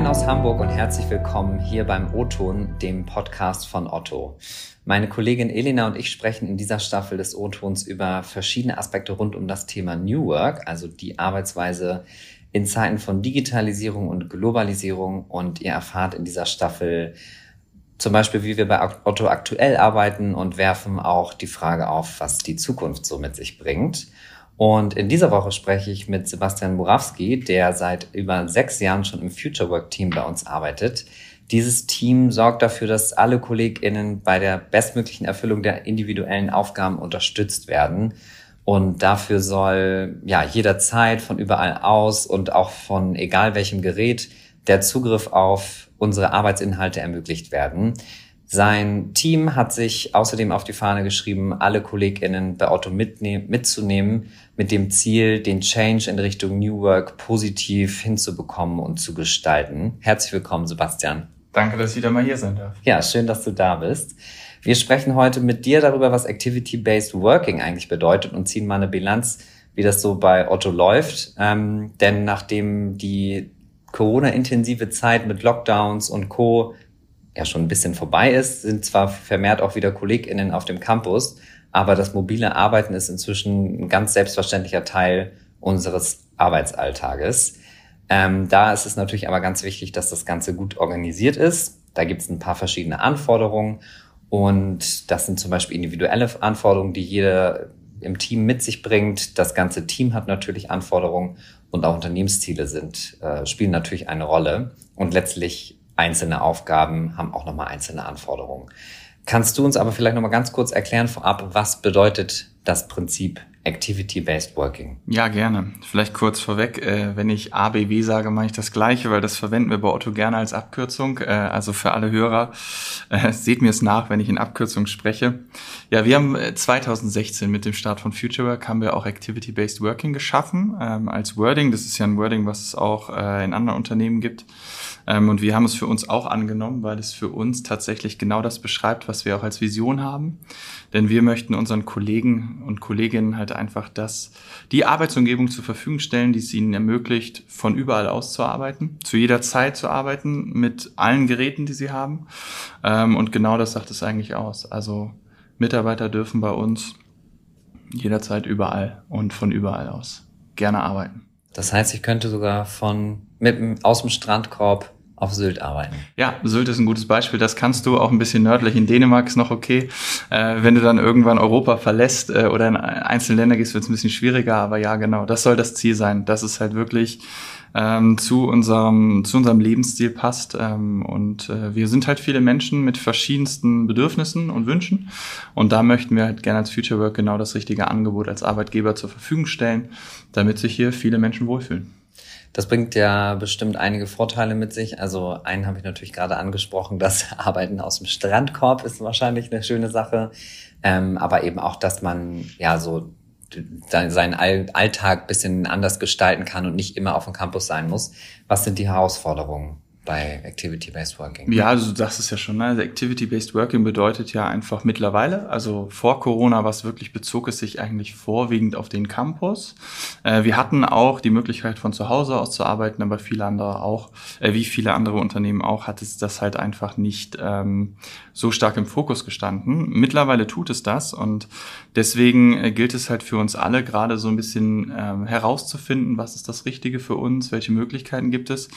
Moin aus Hamburg und herzlich willkommen hier beim O-Ton, dem Podcast von Otto. Meine Kollegin Elena und ich sprechen in dieser Staffel des O-Tons über verschiedene Aspekte rund um das Thema New Work, also die Arbeitsweise in Zeiten von Digitalisierung und Globalisierung. Und ihr erfahrt in dieser Staffel zum Beispiel, wie wir bei Otto aktuell arbeiten und werfen auch die Frage auf, was die Zukunft so mit sich bringt. Und in dieser Woche spreche ich mit Sebastian Burawski, der seit über sechs Jahren schon im Future Work Team bei uns arbeitet. Dieses Team sorgt dafür, dass alle KollegInnen bei der bestmöglichen Erfüllung der individuellen Aufgaben unterstützt werden. Und dafür soll ja jederzeit von überall aus und auch von egal welchem Gerät der Zugriff auf unsere Arbeitsinhalte ermöglicht werden. Sein Team hat sich außerdem auf die Fahne geschrieben, alle KollegInnen bei Otto mitzunehmen, mit dem Ziel, den Change in Richtung New Work positiv hinzubekommen und zu gestalten. Herzlich willkommen, Sebastian. Danke, dass ich wieder mal hier sein darf. Ja, schön, dass du da bist. Wir sprechen heute mit dir darüber, was Activity-Based Working eigentlich bedeutet und ziehen mal eine Bilanz, wie das so bei Otto läuft. Ähm, denn nachdem die Corona-intensive Zeit mit Lockdowns und Co ja schon ein bisschen vorbei ist, sind zwar vermehrt auch wieder KollegInnen auf dem Campus, aber das mobile Arbeiten ist inzwischen ein ganz selbstverständlicher Teil unseres Arbeitsalltages. Ähm, da ist es natürlich aber ganz wichtig, dass das Ganze gut organisiert ist. Da gibt es ein paar verschiedene Anforderungen und das sind zum Beispiel individuelle Anforderungen, die jeder im Team mit sich bringt. Das ganze Team hat natürlich Anforderungen und auch Unternehmensziele sind, äh, spielen natürlich eine Rolle. Und letztlich einzelne Aufgaben haben auch nochmal einzelne Anforderungen. Kannst du uns aber vielleicht nochmal ganz kurz erklären vorab, was bedeutet das Prinzip Activity-Based Working? Ja, gerne. Vielleicht kurz vorweg, äh, wenn ich ABW sage, meine ich das Gleiche, weil das verwenden wir bei Otto gerne als Abkürzung. Äh, also für alle Hörer, äh, seht mir es nach, wenn ich in Abkürzung spreche. Ja, wir haben 2016 äh, mit dem Start von Future Work haben wir auch Activity-Based Working geschaffen ähm, als Wording. Das ist ja ein Wording, was es auch äh, in anderen Unternehmen gibt. Ähm, und wir haben es für uns auch angenommen, weil es für uns tatsächlich genau das beschreibt, was wir auch als Vision haben. Denn wir möchten unseren Kollegen und Kolleginnen halt einfach das, die Arbeitsumgebung zur Verfügung stellen, die es ihnen ermöglicht, von überall aus zu arbeiten, zu jeder Zeit zu arbeiten, mit allen Geräten, die sie haben. Ähm, und genau das sagt es eigentlich aus. Also Mitarbeiter dürfen bei uns jederzeit überall und von überall aus gerne arbeiten. Das heißt, ich könnte sogar von mit aus dem Strandkorb auf Sylt arbeiten. Ja, Sylt ist ein gutes Beispiel. Das kannst du auch ein bisschen nördlich in Dänemark ist noch okay. Äh, wenn du dann irgendwann Europa verlässt äh, oder in einzelne Länder gehst, wird es ein bisschen schwieriger. Aber ja, genau, das soll das Ziel sein. Das ist halt wirklich ähm, zu unserem zu unserem Lebensstil passt. Ähm, und äh, wir sind halt viele Menschen mit verschiedensten Bedürfnissen und Wünschen. Und da möchten wir halt gerne als Future Work genau das richtige Angebot als Arbeitgeber zur Verfügung stellen, damit sich hier viele Menschen wohlfühlen. Das bringt ja bestimmt einige Vorteile mit sich. Also einen habe ich natürlich gerade angesprochen, das Arbeiten aus dem Strandkorb ist wahrscheinlich eine schöne Sache. Ähm, aber eben auch, dass man ja so seinen Alltag bisschen anders gestalten kann und nicht immer auf dem Campus sein muss. Was sind die Herausforderungen? Bei Activity-Based Working? Ja, also das ist ja schon, ne? Also Activity-Based Working bedeutet ja einfach mittlerweile, also vor Corona, was wirklich bezog es sich eigentlich vorwiegend auf den Campus. Äh, wir hatten auch die Möglichkeit von zu Hause aus zu arbeiten, aber viele andere auch, äh, wie viele andere Unternehmen auch, hat es das halt einfach nicht ähm, so stark im Fokus gestanden. Mittlerweile tut es das und deswegen äh, gilt es halt für uns alle gerade so ein bisschen äh, herauszufinden, was ist das Richtige für uns, welche Möglichkeiten gibt es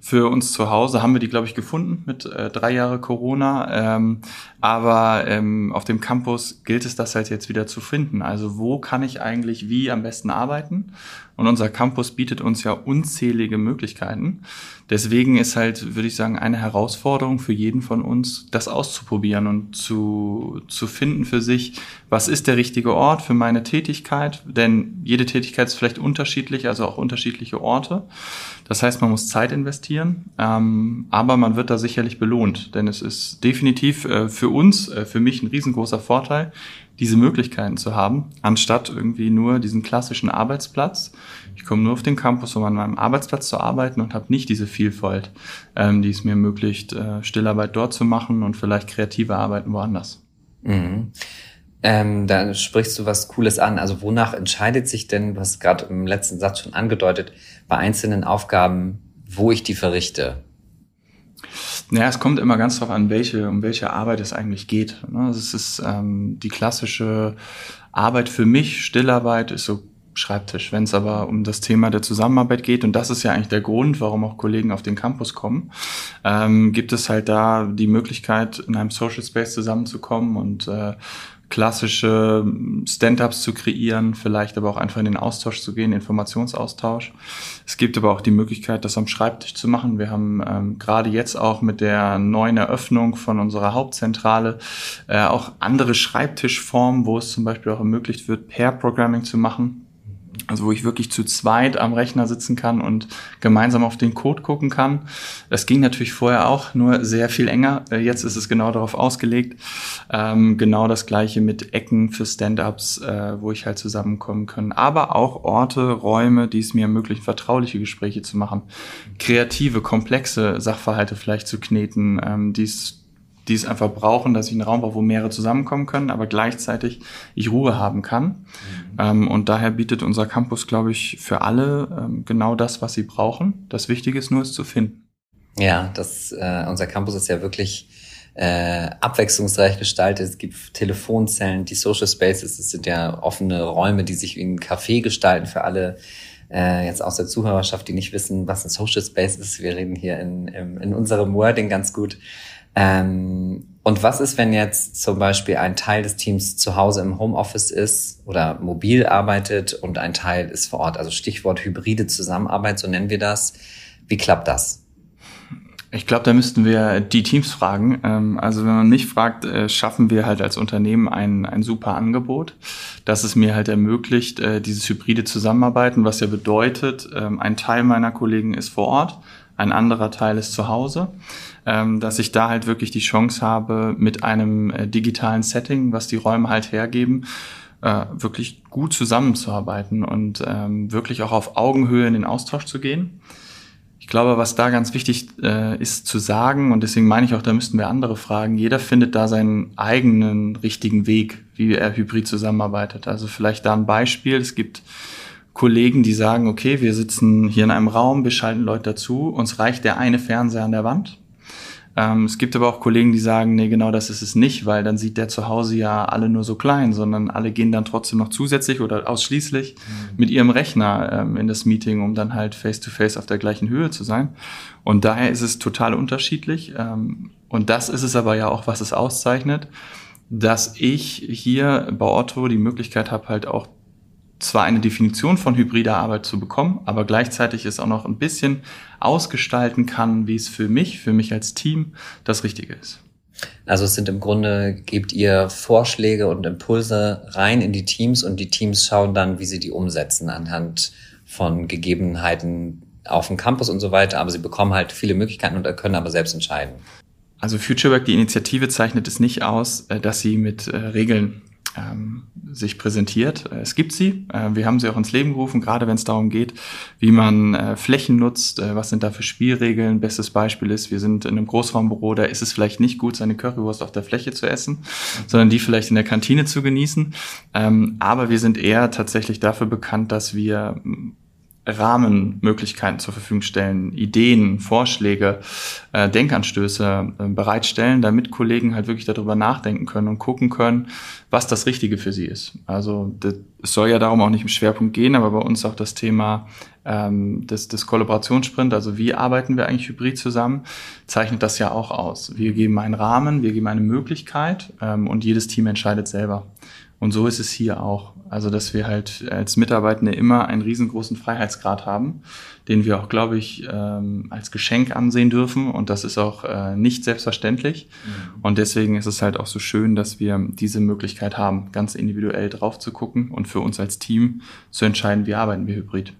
für uns zu Hause. Haben wir die, glaube ich, gefunden mit äh, drei Jahre Corona. Ähm, aber ähm, auf dem Campus gilt es, das halt jetzt wieder zu finden. Also wo kann ich eigentlich wie am besten arbeiten? Und unser Campus bietet uns ja unzählige Möglichkeiten. Deswegen ist halt, würde ich sagen, eine Herausforderung für jeden von uns, das auszuprobieren und zu, zu finden für sich, was ist der richtige Ort für meine Tätigkeit? Denn jede Tätigkeit ist vielleicht unterschiedlich, also auch unterschiedliche Orte. Das heißt, man muss Zeit investieren, ähm, aber man wird da sicherlich belohnt, denn es ist definitiv äh, für uns, äh, für mich ein riesengroßer Vorteil, diese Möglichkeiten zu haben, anstatt irgendwie nur diesen klassischen Arbeitsplatz. Ich komme nur auf den Campus, um an meinem Arbeitsplatz zu arbeiten und habe nicht diese Vielfalt, ähm, die es mir ermöglicht, äh, Stillarbeit dort zu machen und vielleicht kreative Arbeiten woanders. Mhm. Ähm, da sprichst du was Cooles an. Also wonach entscheidet sich denn, du hast gerade im letzten Satz schon angedeutet, bei einzelnen Aufgaben, wo ich die verrichte? Naja, es kommt immer ganz darauf an, welche, um welche Arbeit es eigentlich geht. Ne? Also es ist ähm, die klassische Arbeit für mich, Stillarbeit ist so Schreibtisch. Wenn es aber um das Thema der Zusammenarbeit geht, und das ist ja eigentlich der Grund, warum auch Kollegen auf den Campus kommen, ähm, gibt es halt da die Möglichkeit, in einem Social Space zusammenzukommen und äh, klassische Stand-ups zu kreieren, vielleicht aber auch einfach in den Austausch zu gehen, Informationsaustausch. Es gibt aber auch die Möglichkeit, das am Schreibtisch zu machen. Wir haben ähm, gerade jetzt auch mit der neuen Eröffnung von unserer Hauptzentrale äh, auch andere Schreibtischformen, wo es zum Beispiel auch ermöglicht wird, Pair-Programming zu machen. Also wo ich wirklich zu zweit am Rechner sitzen kann und gemeinsam auf den Code gucken kann. Das ging natürlich vorher auch, nur sehr viel enger. Äh, jetzt ist es genau darauf ausgelegt. Ähm, genau das gleiche mit Ecken für Stand-ups, äh, wo ich halt zusammenkommen kann. Aber auch Orte, Räume, die es mir ermöglichen, vertrauliche Gespräche zu machen. Kreative, komplexe Sachverhalte vielleicht zu kneten, ähm, die es die es einfach brauchen, dass ich einen Raum brauche, wo mehrere zusammenkommen können, aber gleichzeitig ich Ruhe haben kann. Mhm. Ähm, und daher bietet unser Campus, glaube ich, für alle ähm, genau das, was sie brauchen. Das Wichtige ist nur, es zu finden. Ja, das, äh, unser Campus ist ja wirklich äh, abwechslungsreich gestaltet. Es gibt Telefonzellen, die Social Spaces, es sind ja offene Räume, die sich wie ein Café gestalten für alle äh, jetzt aus der Zuhörerschaft, die nicht wissen, was ein Social Space ist. Wir reden hier in, in, in unserem Wording ganz gut. Ähm, und was ist, wenn jetzt zum Beispiel ein Teil des Teams zu Hause im Homeoffice ist oder mobil arbeitet und ein Teil ist vor Ort? Also Stichwort hybride Zusammenarbeit, so nennen wir das. Wie klappt das? Ich glaube, da müssten wir die Teams fragen. Ähm, also wenn man mich fragt, äh, schaffen wir halt als Unternehmen ein, ein super Angebot, das es mir halt ermöglicht, äh, dieses hybride Zusammenarbeiten, was ja bedeutet, ähm, ein Teil meiner Kollegen ist vor Ort, ein anderer Teil ist zu Hause ähm, dass ich da halt wirklich die Chance habe, mit einem äh, digitalen Setting, was die Räume halt hergeben, äh, wirklich gut zusammenzuarbeiten und ähm, wirklich auch auf Augenhöhe in den Austausch zu gehen. Ich glaube, was da ganz wichtig äh, ist zu sagen, und deswegen meine ich auch, da müssten wir andere fragen, jeder findet da seinen eigenen richtigen Weg, wie er hybrid zusammenarbeitet. Also vielleicht da ein Beispiel. Es gibt Kollegen, die sagen, okay, wir sitzen hier in einem Raum, wir schalten Leute dazu, uns reicht der eine Fernseher an der Wand ähm, es gibt aber auch Kollegen, die sagen, nee, genau das ist es nicht, weil dann sieht der zu Hause ja alle nur so klein, sondern alle gehen dann trotzdem noch zusätzlich oder ausschließlich mhm. mit ihrem Rechner ähm, in das Meeting, um dann halt face-to-face -face auf der gleichen Höhe zu sein. Und daher ist es total unterschiedlich. Ähm, und das ist es aber ja auch, was es auszeichnet, dass ich hier bei Otto die Möglichkeit habe, halt auch zwar eine Definition von hybrider Arbeit zu bekommen, aber gleichzeitig es auch noch ein bisschen ausgestalten kann, wie es für mich, für mich als Team das Richtige ist. Also es sind im Grunde, gebt ihr Vorschläge und Impulse rein in die Teams und die Teams schauen dann, wie sie die umsetzen anhand von Gegebenheiten auf dem Campus und so weiter. Aber sie bekommen halt viele Möglichkeiten und können aber selbst entscheiden. Also FutureWork, die Initiative zeichnet es nicht aus, äh, dass sie mit äh, Regeln ähm, sich präsentiert. Äh, es gibt sie. Äh, wir haben sie auch ins Leben gerufen, gerade wenn es darum geht, wie man äh, Flächen nutzt. Was sind da für Spielregeln? Bestes Beispiel ist, wir sind in einem Großraumbüro, da ist es vielleicht nicht gut, seine Currywurst auf der Fläche zu essen, sondern die vielleicht in der Kantine zu genießen. Ähm, aber wir sind eher tatsächlich dafür bekannt, dass wir Rahmenmöglichkeiten zur Verfügung stellen, Ideen, Vorschläge, äh, Denkanstöße äh, bereitstellen, damit Kollegen halt wirklich darüber nachdenken können und gucken können, was das Richtige für sie ist. Also es soll ja darum auch nicht im Schwerpunkt gehen, aber bei uns auch das Thema ähm, des, des Kollaborationssprint, also wie arbeiten wir eigentlich hybrid zusammen, zeichnet das ja auch aus. Wir geben einen Rahmen, wir geben eine Möglichkeit ähm, und jedes Team entscheidet selber. Und so ist es hier auch. Also, dass wir halt als Mitarbeitende immer einen riesengroßen Freiheitsgrad haben, den wir auch, glaube ich, ähm, als Geschenk ansehen dürfen. Und das ist auch äh, nicht selbstverständlich. Mhm. Und deswegen ist es halt auch so schön, dass wir diese Möglichkeit haben, ganz individuell drauf zu gucken und für uns als Team zu entscheiden, wie arbeiten wir hybrid.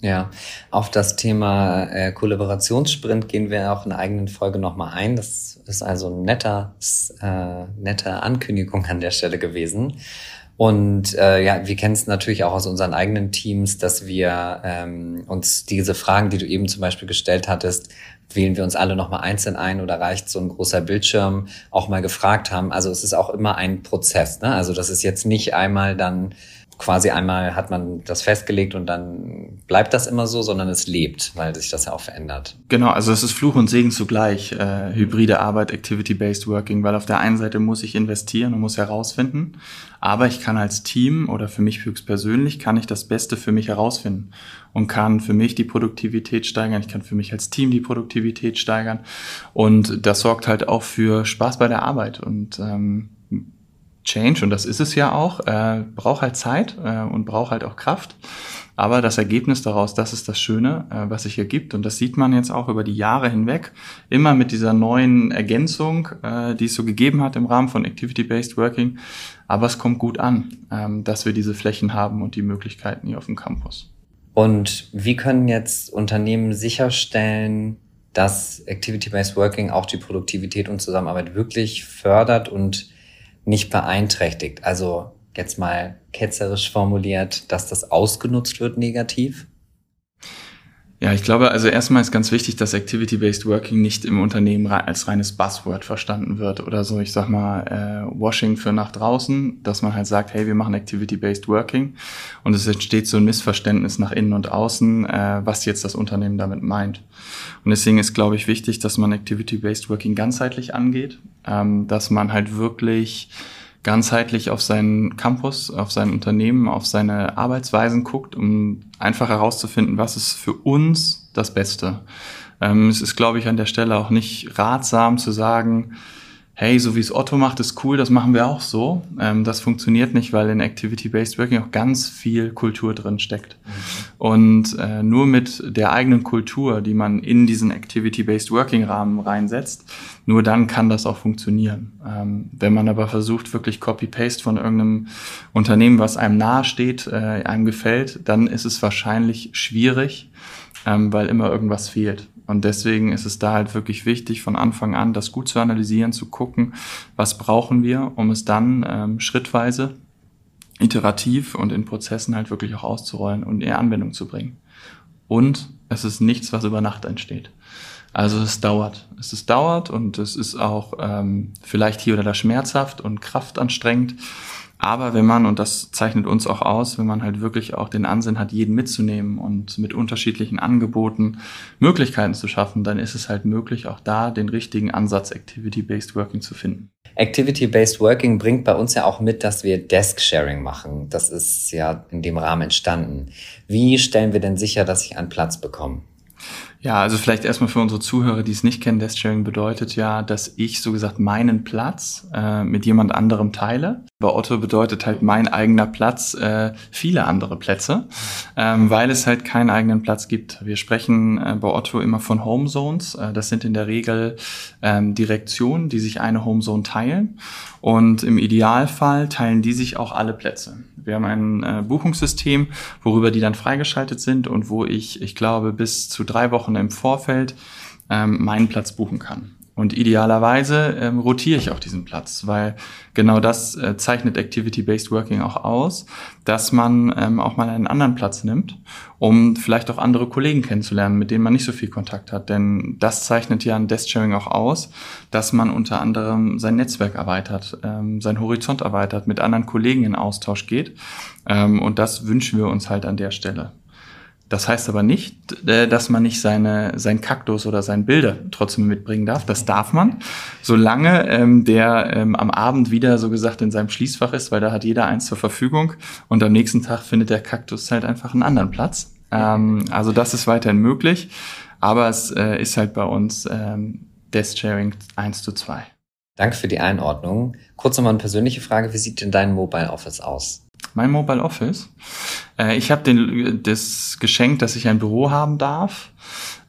Ja, auf das Thema äh, Kollaborationssprint gehen wir auch in eigenen Folge nochmal ein. Das ist also ein netter, äh, nette Ankündigung an der Stelle gewesen. Und äh, ja, wir kennen es natürlich auch aus unseren eigenen Teams, dass wir ähm, uns diese Fragen, die du eben zum Beispiel gestellt hattest, wählen wir uns alle nochmal einzeln ein oder reicht so ein großer Bildschirm, auch mal gefragt haben. Also es ist auch immer ein Prozess. Ne? Also das ist jetzt nicht einmal dann quasi einmal hat man das festgelegt und dann bleibt das immer so, sondern es lebt, weil sich das ja auch verändert. Genau, also es ist Fluch und Segen zugleich, äh, hybride Arbeit, Activity-Based Working, weil auf der einen Seite muss ich investieren und muss herausfinden, aber ich kann als Team oder für mich höchstpersönlich kann ich das Beste für mich herausfinden und kann für mich die Produktivität steigern, ich kann für mich als Team die Produktivität steigern und das sorgt halt auch für Spaß bei der Arbeit und ähm, Change, und das ist es ja auch, äh, braucht halt Zeit äh, und braucht halt auch Kraft. Aber das Ergebnis daraus, das ist das Schöne, äh, was sich ergibt. Und das sieht man jetzt auch über die Jahre hinweg. Immer mit dieser neuen Ergänzung, äh, die es so gegeben hat im Rahmen von Activity-Based Working. Aber es kommt gut an, ähm, dass wir diese Flächen haben und die Möglichkeiten hier auf dem Campus. Und wie können jetzt Unternehmen sicherstellen, dass Activity-Based Working auch die Produktivität und Zusammenarbeit wirklich fördert und nicht beeinträchtigt. Also jetzt mal ketzerisch formuliert, dass das ausgenutzt wird negativ? Ja, ich glaube, also erstmal ist ganz wichtig, dass Activity-Based Working nicht im Unternehmen als reines Buzzword verstanden wird oder so, ich sag mal, äh, Washing für nach draußen, dass man halt sagt, hey, wir machen Activity-Based Working und es entsteht so ein Missverständnis nach innen und außen, äh, was jetzt das Unternehmen damit meint. Und deswegen ist, glaube ich, wichtig, dass man Activity-Based Working ganzheitlich angeht, ähm, dass man halt wirklich ganzheitlich auf seinen Campus, auf sein Unternehmen, auf seine Arbeitsweisen guckt, um einfach herauszufinden, was ist für uns das Beste. Ähm, es ist, glaube ich, an der Stelle auch nicht ratsam zu sagen, hey, so wie es Otto macht, ist cool, das machen wir auch so. Ähm, das funktioniert nicht, weil in Activity-Based Working auch ganz viel Kultur drin steckt. Mhm. Und äh, nur mit der eigenen Kultur, die man in diesen Activity-Based Working-Rahmen reinsetzt, nur dann kann das auch funktionieren. Ähm, wenn man aber versucht, wirklich Copy-Paste von irgendeinem Unternehmen, was einem nahe steht, äh, einem gefällt, dann ist es wahrscheinlich schwierig, ähm, weil immer irgendwas fehlt. Und deswegen ist es da halt wirklich wichtig, von Anfang an das gut zu analysieren, zu gucken, was brauchen wir, um es dann ähm, schrittweise, iterativ und in Prozessen halt wirklich auch auszurollen und in Anwendung zu bringen. Und es ist nichts, was über Nacht entsteht. Also es dauert. Es ist dauert und es ist auch ähm, vielleicht hier oder da schmerzhaft und kraftanstrengend. Aber wenn man, und das zeichnet uns auch aus, wenn man halt wirklich auch den Ansinn hat, jeden mitzunehmen und mit unterschiedlichen Angeboten Möglichkeiten zu schaffen, dann ist es halt möglich, auch da den richtigen Ansatz Activity-Based Working zu finden. Activity-Based Working bringt bei uns ja auch mit, dass wir Desk-Sharing machen. Das ist ja in dem Rahmen entstanden. Wie stellen wir denn sicher, dass ich einen Platz bekomme? Ja, also vielleicht erstmal für unsere Zuhörer, die es nicht kennen, Desk Sharing bedeutet ja, dass ich so gesagt meinen Platz äh, mit jemand anderem teile. Bei Otto bedeutet halt mein eigener Platz äh, viele andere Plätze, ähm, weil es halt keinen eigenen Platz gibt. Wir sprechen äh, bei Otto immer von Home Zones. Äh, das sind in der Regel ähm, Direktionen, die sich eine Home Zone teilen. Und im Idealfall teilen die sich auch alle Plätze. Wir haben ein äh, Buchungssystem, worüber die dann freigeschaltet sind und wo ich, ich glaube, bis zu drei Wochen im Vorfeld ähm, meinen Platz buchen kann. Und idealerweise ähm, rotiere ich auch diesen Platz, weil genau das äh, zeichnet Activity-Based Working auch aus, dass man ähm, auch mal einen anderen Platz nimmt, um vielleicht auch andere Kollegen kennenzulernen, mit denen man nicht so viel Kontakt hat. Denn das zeichnet ja ein Desk-Sharing auch aus, dass man unter anderem sein Netzwerk erweitert, ähm, sein Horizont erweitert, mit anderen Kollegen in Austausch geht. Ähm, und das wünschen wir uns halt an der Stelle. Das heißt aber nicht, äh, dass man nicht seine, sein Kaktus oder sein Bilder trotzdem mitbringen darf. Das darf man, solange ähm, der ähm, am Abend wieder so gesagt in seinem Schließfach ist, weil da hat jeder eins zur Verfügung und am nächsten Tag findet der Kaktus halt einfach einen anderen Platz. Ähm, also das ist weiterhin möglich, aber es äh, ist halt bei uns ähm, Desk Sharing 1 zu 2. Danke für die Einordnung. Kurz nochmal eine persönliche Frage. Wie sieht denn dein Mobile Office aus? Mein Mobile Office. Äh, ich habe das Geschenk, dass ich ein Büro haben darf.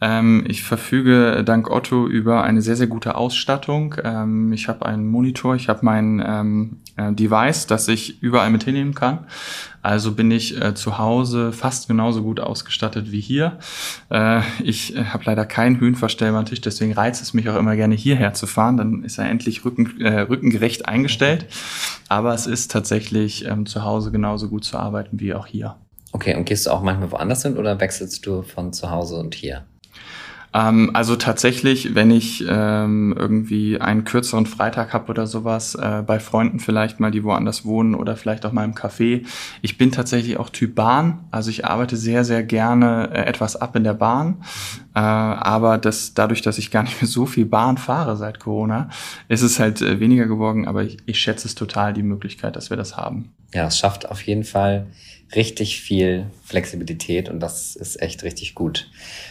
Ähm, ich verfüge dank Otto über eine sehr, sehr gute Ausstattung. Ähm, ich habe einen Monitor, ich habe mein ähm, äh, Device, das ich überall mit hinnehmen kann. Also bin ich äh, zu Hause fast genauso gut ausgestattet wie hier. Äh, ich äh, habe leider keinen höhenverstellbaren Tisch, deswegen reizt es mich auch immer gerne hierher zu fahren. Dann ist er endlich rücken, äh, rückengerecht eingestellt. Aber es ist tatsächlich ähm, zu Hause genauso gut zu arbeiten wie auch hier. Okay, und gehst du auch manchmal woanders hin oder wechselst du von zu Hause und hier? Ähm, also tatsächlich, wenn ich ähm, irgendwie einen kürzeren Freitag habe oder sowas, äh, bei Freunden vielleicht mal, die woanders wohnen oder vielleicht auch mal im Café. Ich bin tatsächlich auch Typ Bahn. Also ich arbeite sehr, sehr gerne äh, etwas ab in der Bahn. Äh, aber das, dadurch, dass ich gar nicht mehr so viel Bahn fahre seit Corona, ist es halt äh, weniger geworden. Aber ich, ich schätze es total, die Möglichkeit, dass wir das haben. Ja, es schafft auf jeden Fall richtig viel Flexibilität und das ist echt richtig gut.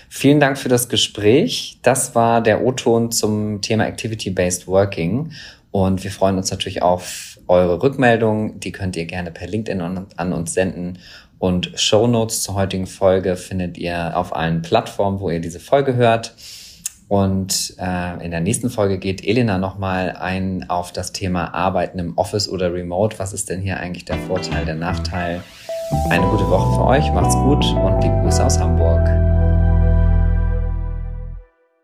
Vielen Dank für das Gespräch. Das war der O-Ton zum Thema Activity-Based Working und wir freuen uns natürlich auf eure Rückmeldungen. Die könnt ihr gerne per LinkedIn an uns senden und Show Notes zur heutigen Folge findet ihr auf allen Plattformen, wo ihr diese Folge hört. Und äh, in der nächsten Folge geht Elena nochmal ein auf das Thema Arbeiten im Office oder Remote. Was ist denn hier eigentlich der Vorteil, der Nachteil? Eine gute Woche für euch, macht's gut und die Grüße aus Hamburg.